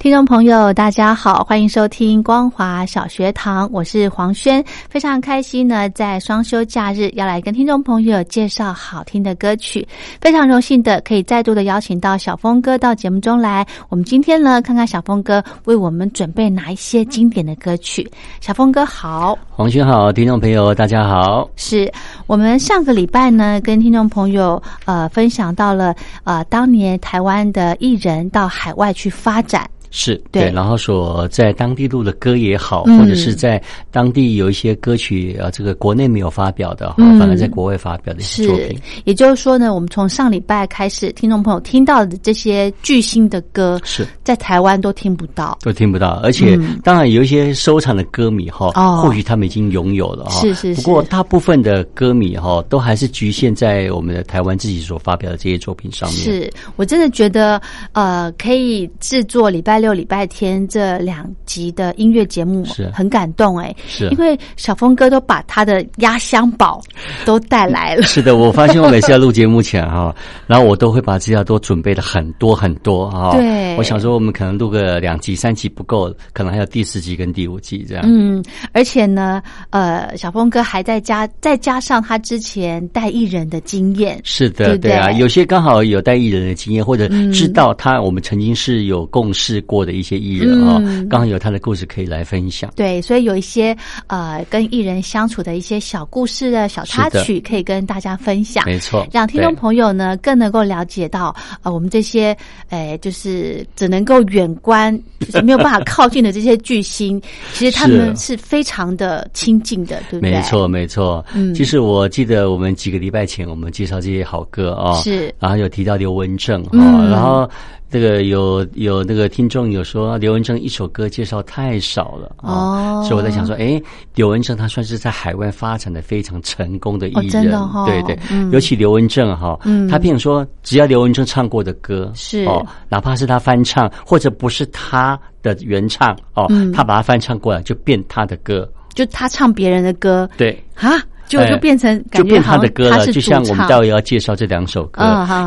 听众朋友，大家好，欢迎收听光华小学堂，我是黄轩，非常开心呢，在双休假日要来跟听众朋友介绍好听的歌曲，非常荣幸的可以再度的邀请到小峰哥到节目中来。我们今天呢，看看小峰哥为我们准备哪一些经典的歌曲。小峰哥好，黄轩好，听众朋友大家好。是我们上个礼拜呢，跟听众朋友呃分享到了呃当年台湾的艺人到海外去发展。是对然后所在当地录的歌也好，或者是在当地有一些歌曲啊，这个国内没有发表的哈，嗯反而在国外发表的一些作品。，也就是说呢，我们从上礼拜开始，听众朋友听到的这些巨星的歌，是在台湾都听不到。都听不到，而且嗯当然有一些收藏的歌迷哈，哦或许他们已经拥有了哈。是是是不过大部分的歌迷哈，都还是局限在我们的台湾自己所发表的这些作品上面。是我真的觉得，呃，可以制作礼拜六、礼拜天这两集的音乐节目，是。很感动哎，是。因为小峰哥都把他的压箱宝都带来了。是的，我发现我每次要录节目前哈，然后我都会把资料都准备的很多很多哈。对。我想说我们可能录个两集、三集不够，可能还有第四集跟第五集这样。嗯，而且呢，呃，小峰哥还在加，再加上他之前带艺人的经验，是的，对啊，有些刚好有带艺人的经验，或者嗯。知道他我们曾经是有共事过的一些艺人啊、嗯刚好有他的故事可以来分享。对，所以有一些呃跟艺人相处的一些小故事的小插曲，可以跟大家分享。没错，让听众朋友呢更能够了解到，呃，我们这些，呃，就是只能够远观，就 是没有办法靠近的这些巨星，其实他们是非常的亲近的，对不对？没错，没错。嗯其实我记得我们几个礼拜前我们介绍这些好歌啊、是然后有提到刘文正哈、嗯然后这个有有那个听众有说刘文正一首歌介绍太少了啊、哦所以我在想说，哎，刘文正他算是在海外发展的非常成功的艺哦人，对对，嗯。尤其刘文正哈、嗯。他譬如说只要刘文正唱过的歌是。哦，哪怕是他翻唱或者不是他的原唱哦，嗯。他把它翻唱过来就变他的歌，就他唱别人的歌。对。啊，就就哎变成就变他的歌了，就像我们待会要介绍这两首歌，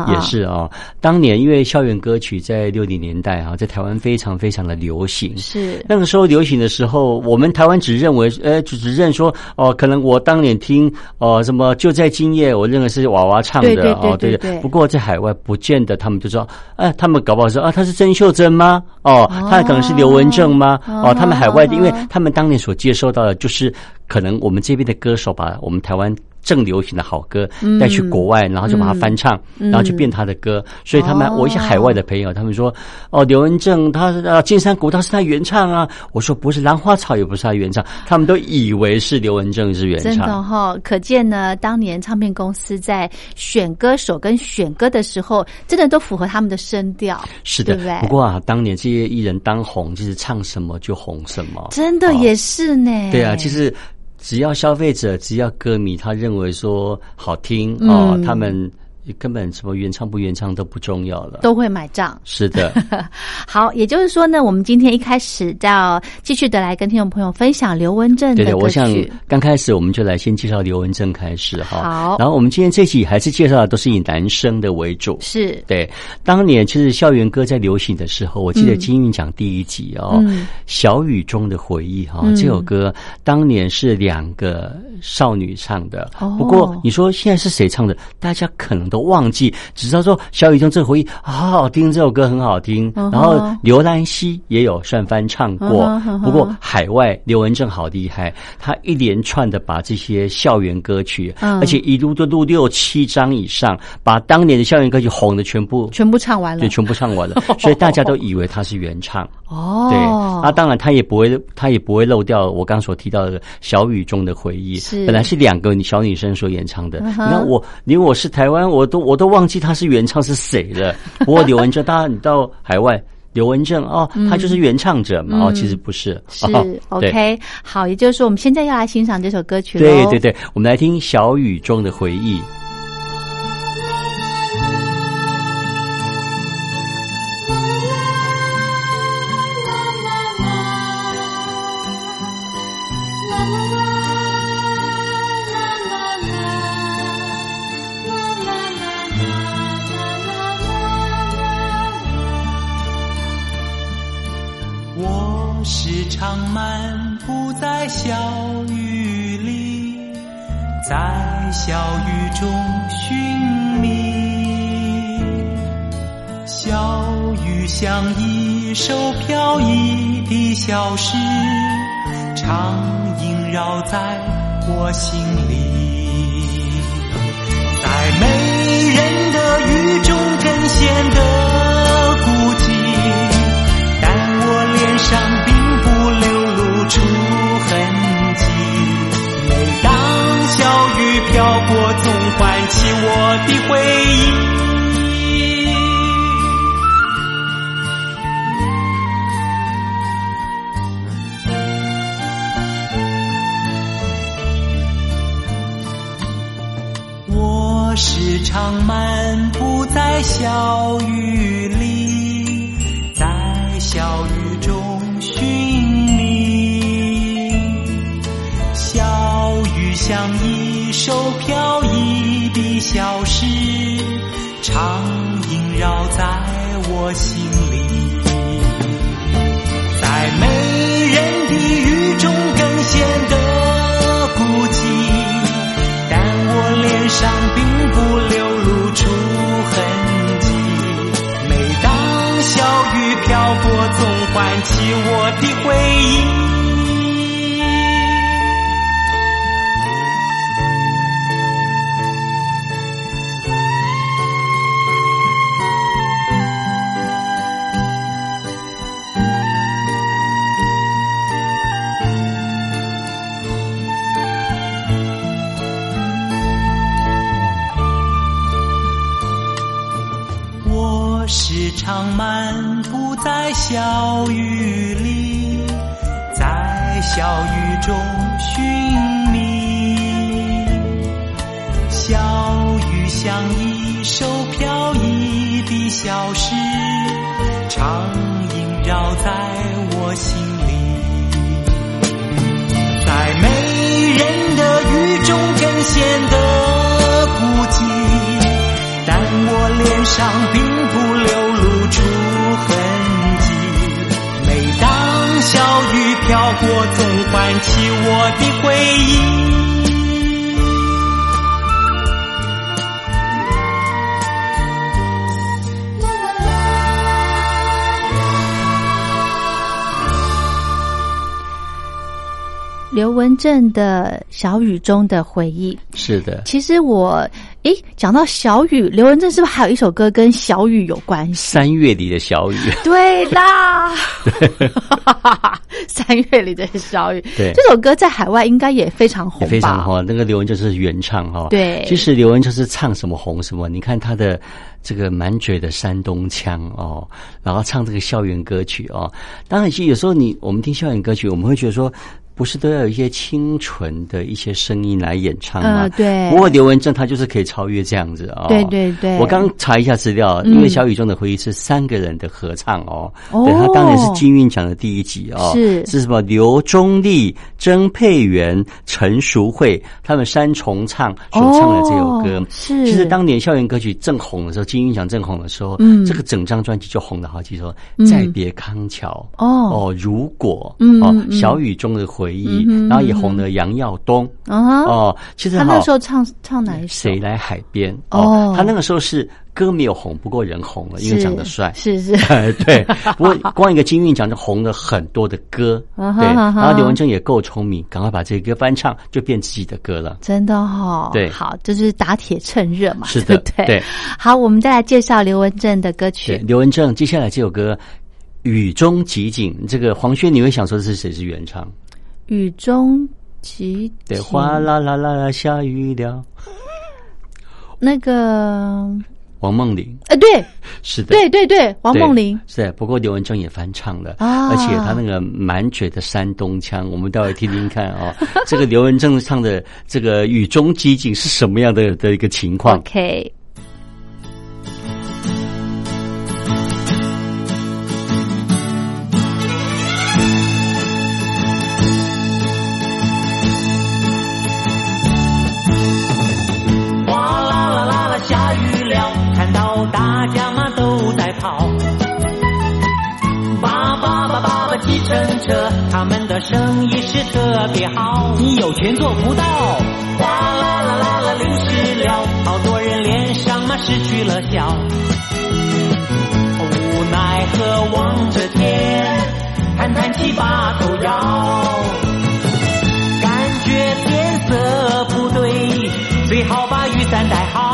也是哦。当年因为校园歌曲在六零年代啊，在台湾非常非常的流行。是那个时候流行的时候，我们台湾只认为，呃，只只认说，哦、可能我当年听，哦、什么就在今夜，我认为是娃娃唱的，哦，对对不过在海外，不见得他们就说，哎、他们搞不好说啊，他是曾秀珍吗？哦，他可能是刘文正吗？哦哦，他们海外的，因为哦他们当年所接收到的，就是可能我们这边的歌手把我们台湾。正流行的好歌带去国外，然后就把它翻唱，然后就变他的歌。所以他们，哦我一些海外的朋友，他们说：“哦，刘文正他啊金山古道是他原唱啊。”我说：“不是，兰花草也不是他原唱。”他们都以为是刘文正是原唱真的唱。哈、可见呢，当年唱片公司在选歌手跟选歌的时候，真的都符合他们的声调，是的对不对，不过啊，当年这些艺人当红，就是唱什么就红什么。真的也是呢。对啊，其实只要消费者，只要歌迷，他认为说好听嗯。哦，他们根本什么原唱不原唱都不重要了。都会买账。是的，好，也就是说呢，我们今天一开始要继续的来跟听众朋友分享刘文正对对，的歌我想。刚开始我们就来先介绍刘文正开始哈。好然后我们今天这期还是介绍的都是以男生的为主。是对，当年其实校园歌在流行的时候，我记得嗯金韵奖第一集哦，嗯小雨中的回忆》哈、嗯这首歌当年是两个少女唱的。哦不过你说现在是谁唱的，大家可能都都忘记，只知道说小雨中这回忆好好听，这首歌很好听。然后刘兰熙也有算翻唱过不过海外刘文正好厉害，他一连串的把这些校园歌曲，嗯而且一路都录六七张以上，把当年的校园歌曲红的全部全部唱完了对。全部唱完了，所以大家都以为他是原唱。哦，对，那当然他也不会，他也不会漏掉我刚所提到的小雨中的回忆。是本来是两个小女生所演唱的。嗯哼你看我，因为我是台湾，我都我都忘记他是原唱是谁了。不过刘文正，当然你到海外，刘文正哦，他就是原唱者嘛。哦，其实不是。是哦 OK，好，也就是说我们现在要来欣赏这首歌曲了。对对对，我们来听小雨中的回忆。在小雨中寻觅。小雨像一首飘逸的小诗，常萦绕在我心里。在没人的雨中更显得我，总唤起我的回忆。我时常漫步在小雨我心里。在没人的雨中更显得孤寂，但我脸上并不流露出痕迹。每当小雨飘过，总唤起我的回忆。刘文正的《小雨中的回忆》。是的，其实我，诶，讲到小雨，刘文正是不是还有一首歌跟小雨有关系？三月里的小雨。对啦，三月里的小雨，对这首歌在海外应该也非常红非常红，那个刘文正是原唱哈。对其实刘文正是唱什么红什么，你看他的这个满嘴的山东腔哦，然后唱这个校园歌曲哦。当然，其实有时候你我们听校园歌曲，我们会觉得说。不是都要有一些清纯的一些声音来演唱吗？嗯对不过刘文正他就是可以超越这样子哦。对对对我刚查一下资料，嗯因为小雨中的回忆是三个人的合唱哦。哦对，他当然是金韵奖的第一集哦。是是什么？刘忠立、曾佩元、陈淑慧他们三重唱所唱的这首歌。哦是其实当年校园歌曲正红的时候，金韵奖正红的时候，嗯这个整张专辑就红了好几首。嗯再别康桥哦哦，如果嗯哦小雨中的回回忆，嗯然后也红了杨耀东。嗯哼，哦，其实他那时候唱唱哪一首？谁来海边？哦他那个时候是歌没有红，不过人红了，因为长得帅。是是，对，不过光一个金韵奖就红了很多的歌，然后刘文正也够聪明，赶快把这个歌翻唱，就变自己的歌了。真的哈、对好，就是打铁趁热嘛，是的对对？对好，我们再来介绍刘文正的歌对，曲。刘文正接下来这首歌《雨中集锦》，这个黄轩你会想说这是谁是原唱？雨中集对，锦哗啦啦啦啦下雨了。那个，王梦玲呃，对是的，对对对，王梦玲，是，不过刘文正也翻唱了，啊而且他那个满嘴的山东腔，我们待会听听看哦。这个刘文正唱的这个《雨中集锦》是什么样的的一个情况？OK，的生意是特别好。你有钱做不到。哗啦啦啦啦，淋湿了，好多人脸上嘛失去了笑。无奈何望着天，叹叹气把头摇。感觉天色不对，最好把雨伞带好，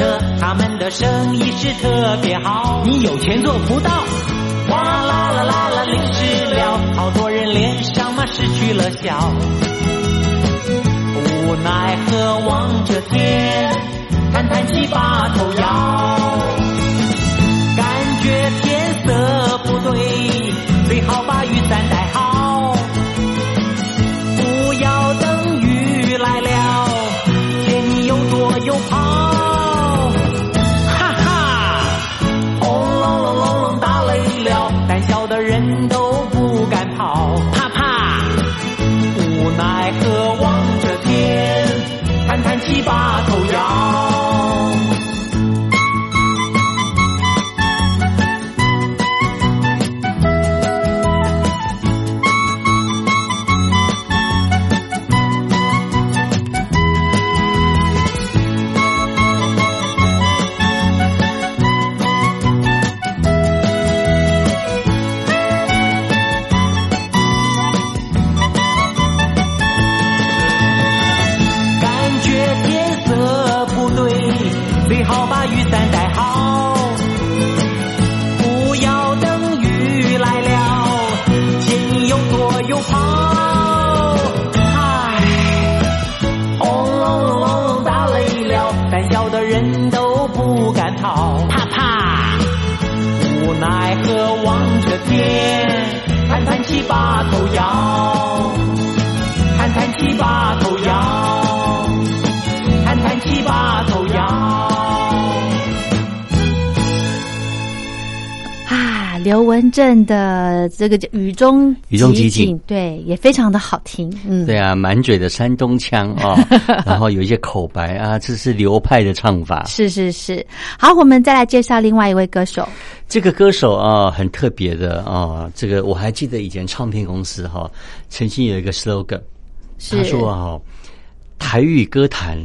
车，他们的生意是特别好。你有钱做不到。哗啦啦啦啦，淋湿了，好多人脸上嘛失去了笑。无奈何望着天，叹叹气把头摇。最好把雨伞带好，不要等雨来了，见你又躲又跑。唉，轰隆隆隆隆打雷了，胆小的人都不敢跑，啪啪，无奈何望着天，叹叹气把头摇。叹叹气把头摇，文正的这个叫《雨中雨中集锦锦》，对，也非常的好听。嗯，对啊，满嘴的山东腔啊、然后有一些口白啊，这是流派的唱法。是是是。好，我们再来介绍另外一位歌手。这个歌手啊，很特别的啊，这个我还记得以前唱片公司哈、曾经有一个 slogan，他说啊，台语歌坛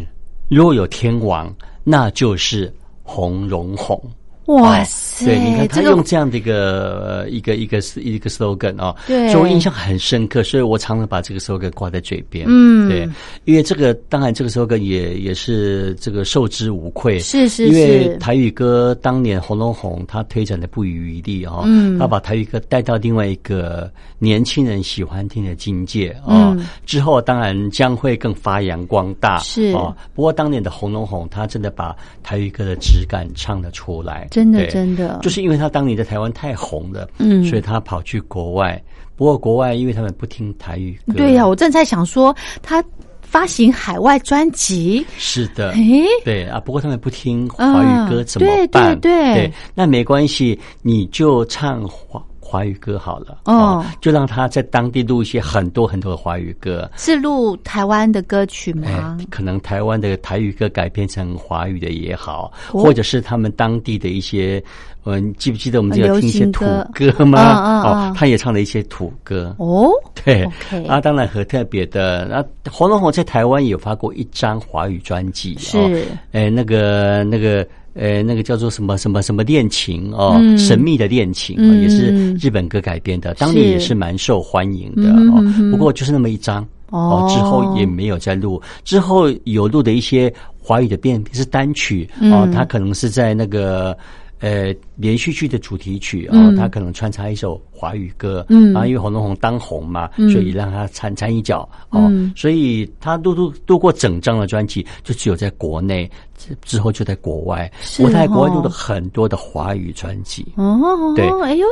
若有天王，那就是洪荣宏。哇哦塞对，你看他用这样的一个呃一个一个一个 slogan 哦，对。所以我印象很深刻，所以我常常把这个 slogan 挂在嘴边。嗯。对，因为这个当然这个 slogan 也也是这个受之无愧，是是因为台语歌当年红龙红他推展的不遗余力哦，嗯。他把台语歌带到另外一个年轻人喜欢听的境界哦，嗯。之后当然将会更发扬光大是。哦。不过当年的红龙红，他真的把台语歌的质感唱了出来，真的真的就是因为他当年在台湾太红了，嗯所以他跑去国外。不过国外因为他们不听台语歌，对呀、我正在想说他发行海外专辑，是的，诶，对啊。不过他们不听华语歌嗯怎么办？对对对那没关系，你就唱华华语歌好了。哦就让他在当地录一些很多很多的华语歌。是录台湾的歌曲哎吗？，可能台湾的台语歌改编成华语的也好，哦或者是他们当地的一些，呃，你记不记得我们这个听一些土歌歌吗？嗯嗯嗯哦，他也唱了一些土歌。哦，对啊，当然很特别的。那黄龙红在台湾有发过一张华语专辑，是哦，哎，那个那个。呃，那个叫做什么什么什么恋情哦，嗯。神秘的恋情、也是日本歌改编的，当年也是蛮受欢迎的哦。不过就是那么一张哦之后也没有再录，之后有录的一些华语的变是单曲嗯。哦，它可能是在那个。呃，连续剧的主题曲哦，嗯它可能穿插一首华语歌，嗯。啊，因为红龙红当红嘛，嗯。所以让他掺掺一脚哦，嗯。所以他录录录过整张的专辑，就只有在国内，之之后就在国外，是我在国外哦录了很多的华语专辑，哦，对。哎呦，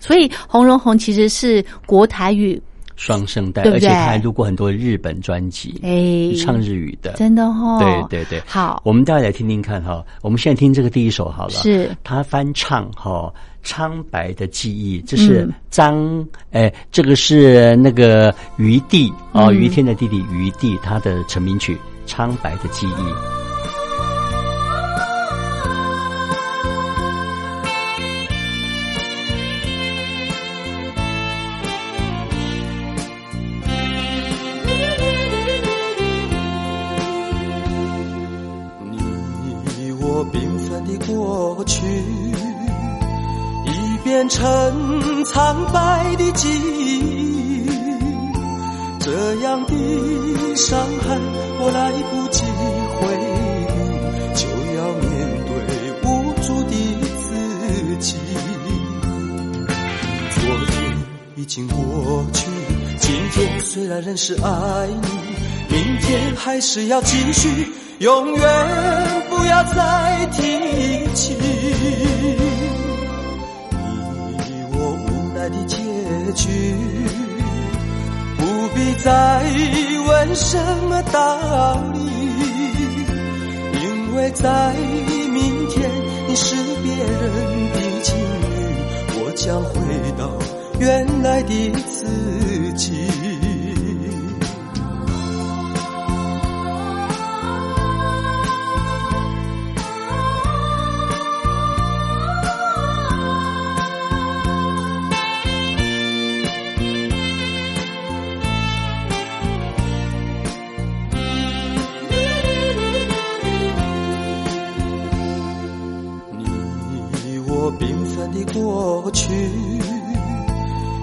所以红龙红其实是国台语，双声带，对对而且他还录过很多日本专辑，哎，唱日语的，真的哦，对对对，好，我们待会来听听看哈。我们现在听这个第一首好了，是。他翻唱哈《苍白的记忆》，这是嗯张哎、这个是那个余弟哦，嗯。于天的弟弟余弟他的成名曲《苍白的记忆》。记忆。这样的伤害，我来不及回避，就要面对无助的自己。昨天已经过去，今天虽然仍是爱你，明天还是要继续，永远不要再提起。你我无奈的结结局，不必再问什么道理，因为在明天你是别人的情侣，我将回到原来的自己。过去，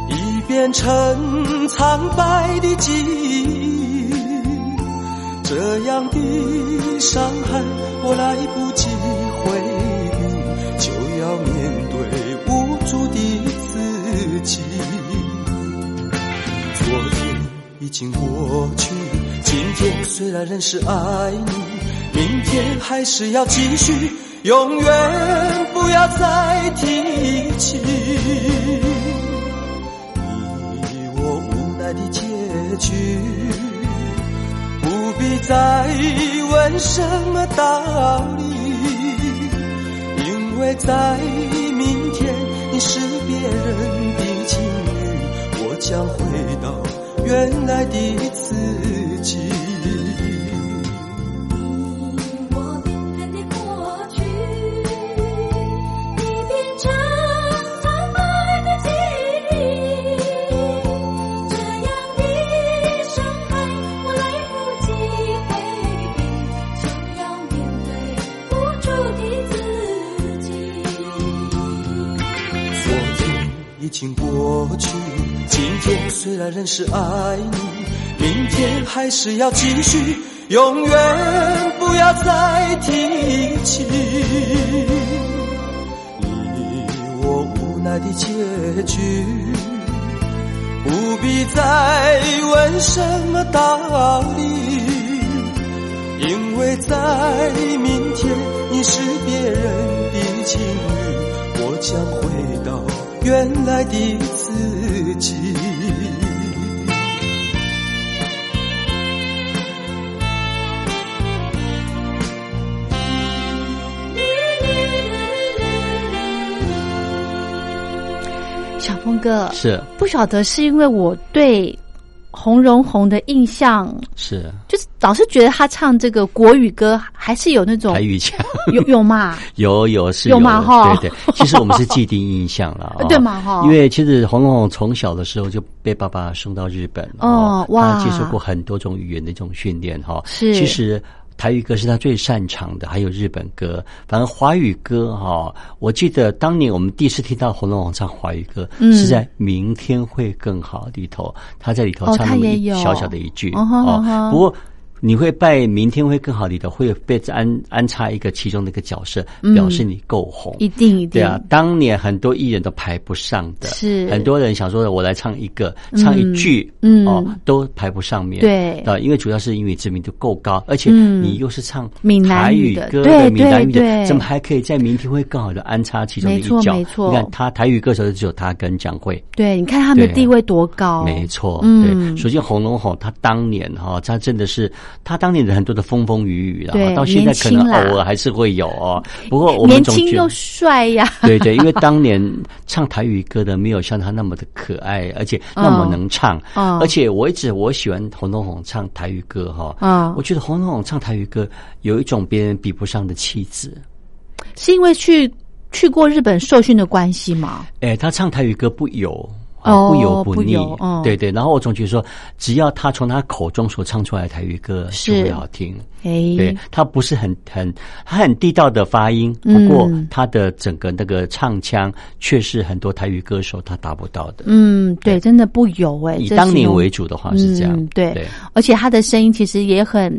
已变成苍白的记忆。这样的伤害，我来不及回避，就要面对无助的自己。昨天已经过去，今天虽然仍是爱你，天还是要继续，永远不要再提起。你我无奈的结局，不必再问什么道理，因为在明天你是别人的情侣，我将回到原来的自己。经过去，今天虽然仍是爱你，明天还是要继续，永远不要再提起。你我无奈的结局，不必再问什么道理，因为在明天你是别人的情侣，我将回到原来的自己。小峰哥，是不晓得是因为我对洪荣宏的印象，是就是老是觉得他唱这个国语歌还是有那种台语腔，有有嘛？有有是有。的嘛哈？对对，其实我们是既定印象了、哦对嘛哈？因为其实洪龙宏从小的时候就被爸爸送到日本哦哇。他接受过很多种语言的这种训练哈、是。其实。台语歌是他最擅长的，还有日本歌。反正华语歌哈、我记得当年我们第一次听到红龙宏唱华语歌，嗯。是在《明天会更好》里头，他在里头哦唱那么一小小的一句哦不过你会拜明天会更好里头会被安安插一个其中的一个角色，表示你够红。一定一定。对啊，当年很多艺人都排不上的，是。很多人想说我来唱一个，唱一句，嗯。哦，都排不上面。对。啊，因为主要是因为知名度够高，而且嗯。你又是唱闽南语歌的闽南语的，怎么还可以在明天会更好的安插其中的一没错角？没错。你看他台语歌手就只有他跟蒋慧。对，你看他们的地位多高，没错，嗯。对。首先，红龙红他当年哈，他真的是他当年的很多的风风雨雨啦对，到现在可能偶尔还是会有哦。不过我们年总觉轻又帅呀，对对，因为当年唱台语歌的没有像他那么的可爱，而且那么能唱。嗯而且我一直我喜欢洪东宏唱台语歌哈。啊我觉得洪东宏唱台语歌有一种别人比不上的气质。是因为去去过日本受训的关系吗？哎，他唱台语歌不油。哦不油不腻对对。然后我总觉得说，只要他从他口中所唱出来的台语歌是就会好听。哎，对，他不是很很他很地道的发音，不嗯过他的整个那个唱腔却是很多台语歌手他达不到的。嗯，对，真的不油哎，以当年为主的话是这样，嗯对对而且他的声音其实也很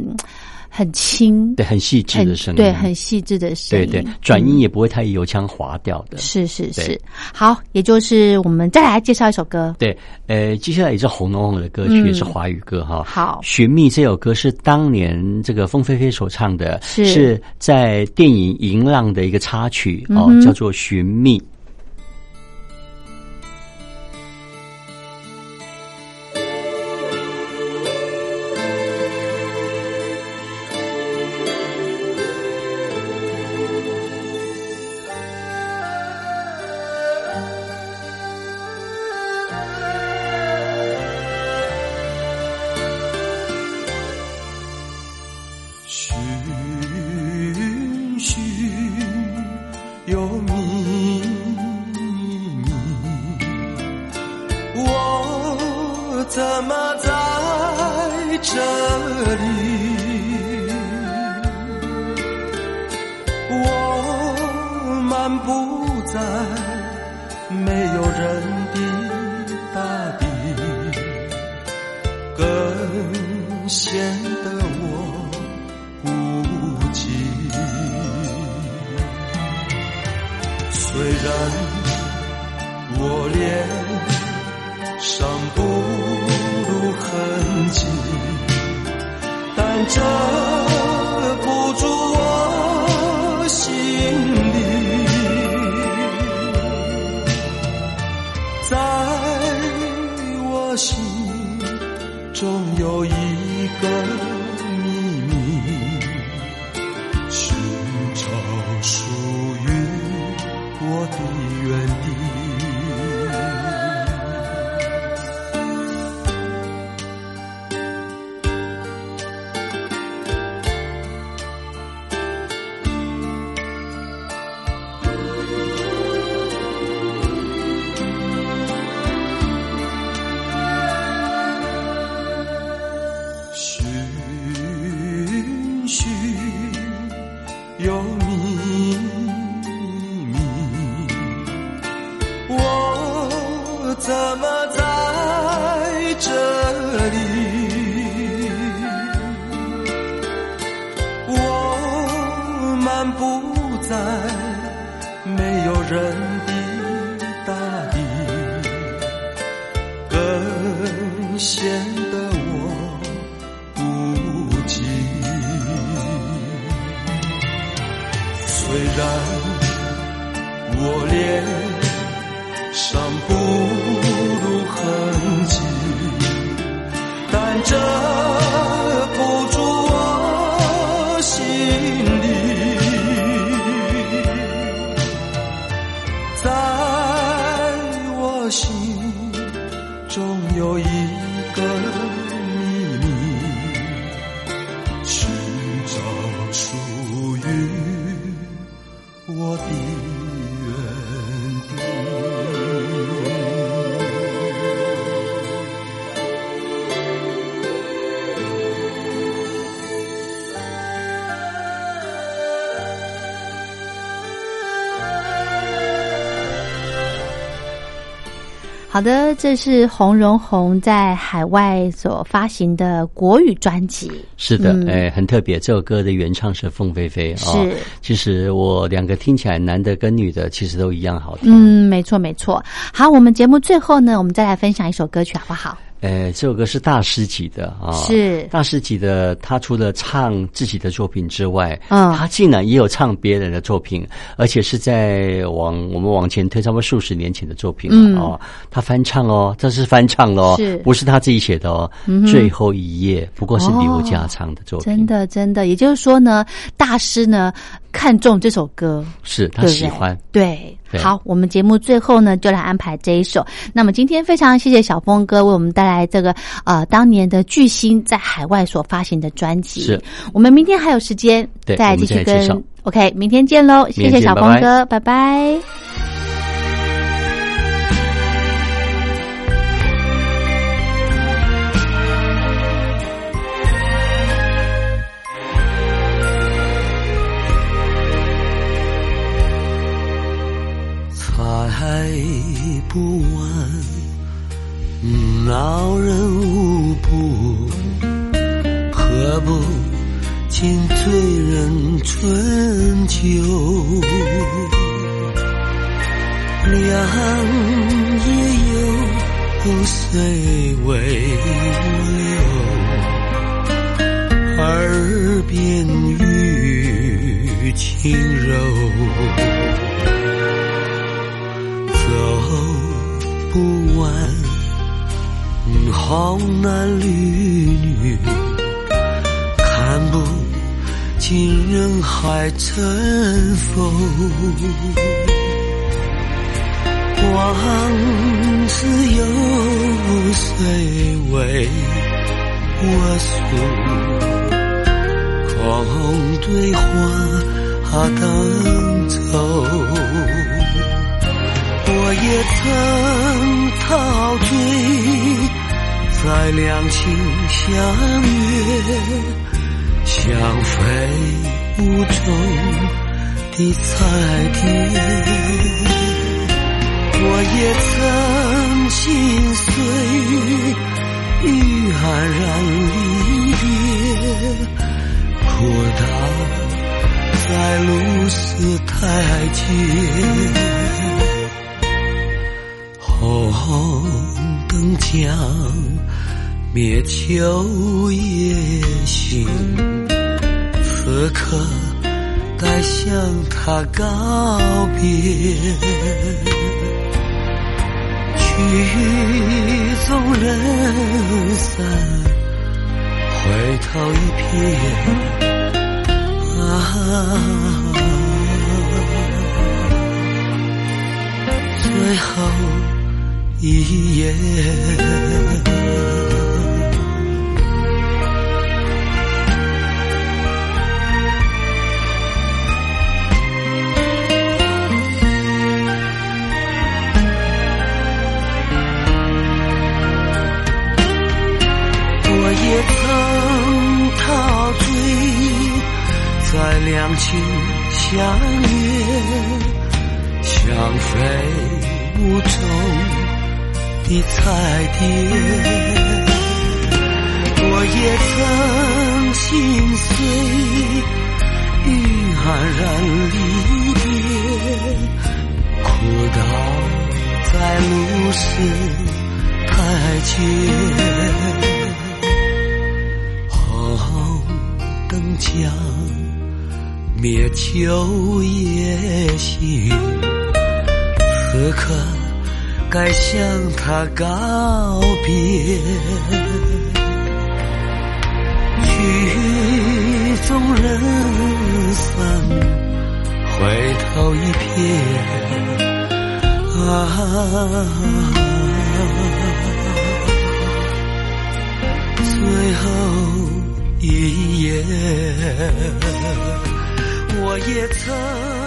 很轻，对，很细致的声音，对，很细致的声音，对对，转音也不会太油腔滑调的。是是是，好，也就是我们再来介绍一首歌，对，呃，接下来也是红龙红的歌曲，嗯。也是华语歌哈。好。寻觅这首歌是当年这个凤飞飞所唱的，是。在电影《银浪》的一个插曲哦，嗯叫做《寻觅》。寻寻又觅觅，我怎么脸上不露痕迹，但这不住我心里。在我心中有一个秘密，寻找属于我的原地。显得我孤寂。虽然我连好的，这是洪荣宏在海外所发行的国语专辑。是的，嗯哎，很特别。这首歌的原唱是凤飞飞啊。是其实我两个听起来，男的跟女的其实都一样好听。嗯，没错没错。好，我们节目最后呢，我们再来分享一首歌曲，好不好？呃，这首歌是大师级的啊，是大师级的。他除了唱自己的作品之外，嗯他竟然也有唱别人的作品，而且是在往我们往前推差不多数十年前的作品了、嗯哦。他翻唱哦，这是翻唱哦，是不是他自己写的哦？嗯最后一页不过是刘家唱的作品，真的真的，也就是说呢，大师呢看中这首歌，是他喜欢。对，对好，我们节目最后呢，就来安排这一首。那么今天非常谢谢小峰哥为我们带来这个呃当年的巨星在海外所发行的专辑。是，我们明天还有时间对再继续跟 OK，明天见喽，谢谢小峰拜拜哥，拜拜不完，恼人无不，何不尽醉人春秋？良夜有谁为我留？耳边语轻柔。走不完红男绿女，看不尽人海沉浮。往事有谁为我诉？空对花灯走。我也曾陶醉在两情相悦、相飞舞中的彩蝶。我也曾心碎于黯然离别，哭倒在露丝台阶。红灯将灭秋夜行，此刻该向他告别。曲终人散，回头一瞥啊。最后一页。我也曾陶醉在两情相悦。相飞无踪的彩蝶，我也曾心碎与黯然离别，哭倒在路是台阶。红灯将灭秋夜行，此刻该向他告别。曲终人散，回头一瞥啊。最后一夜，我也曾。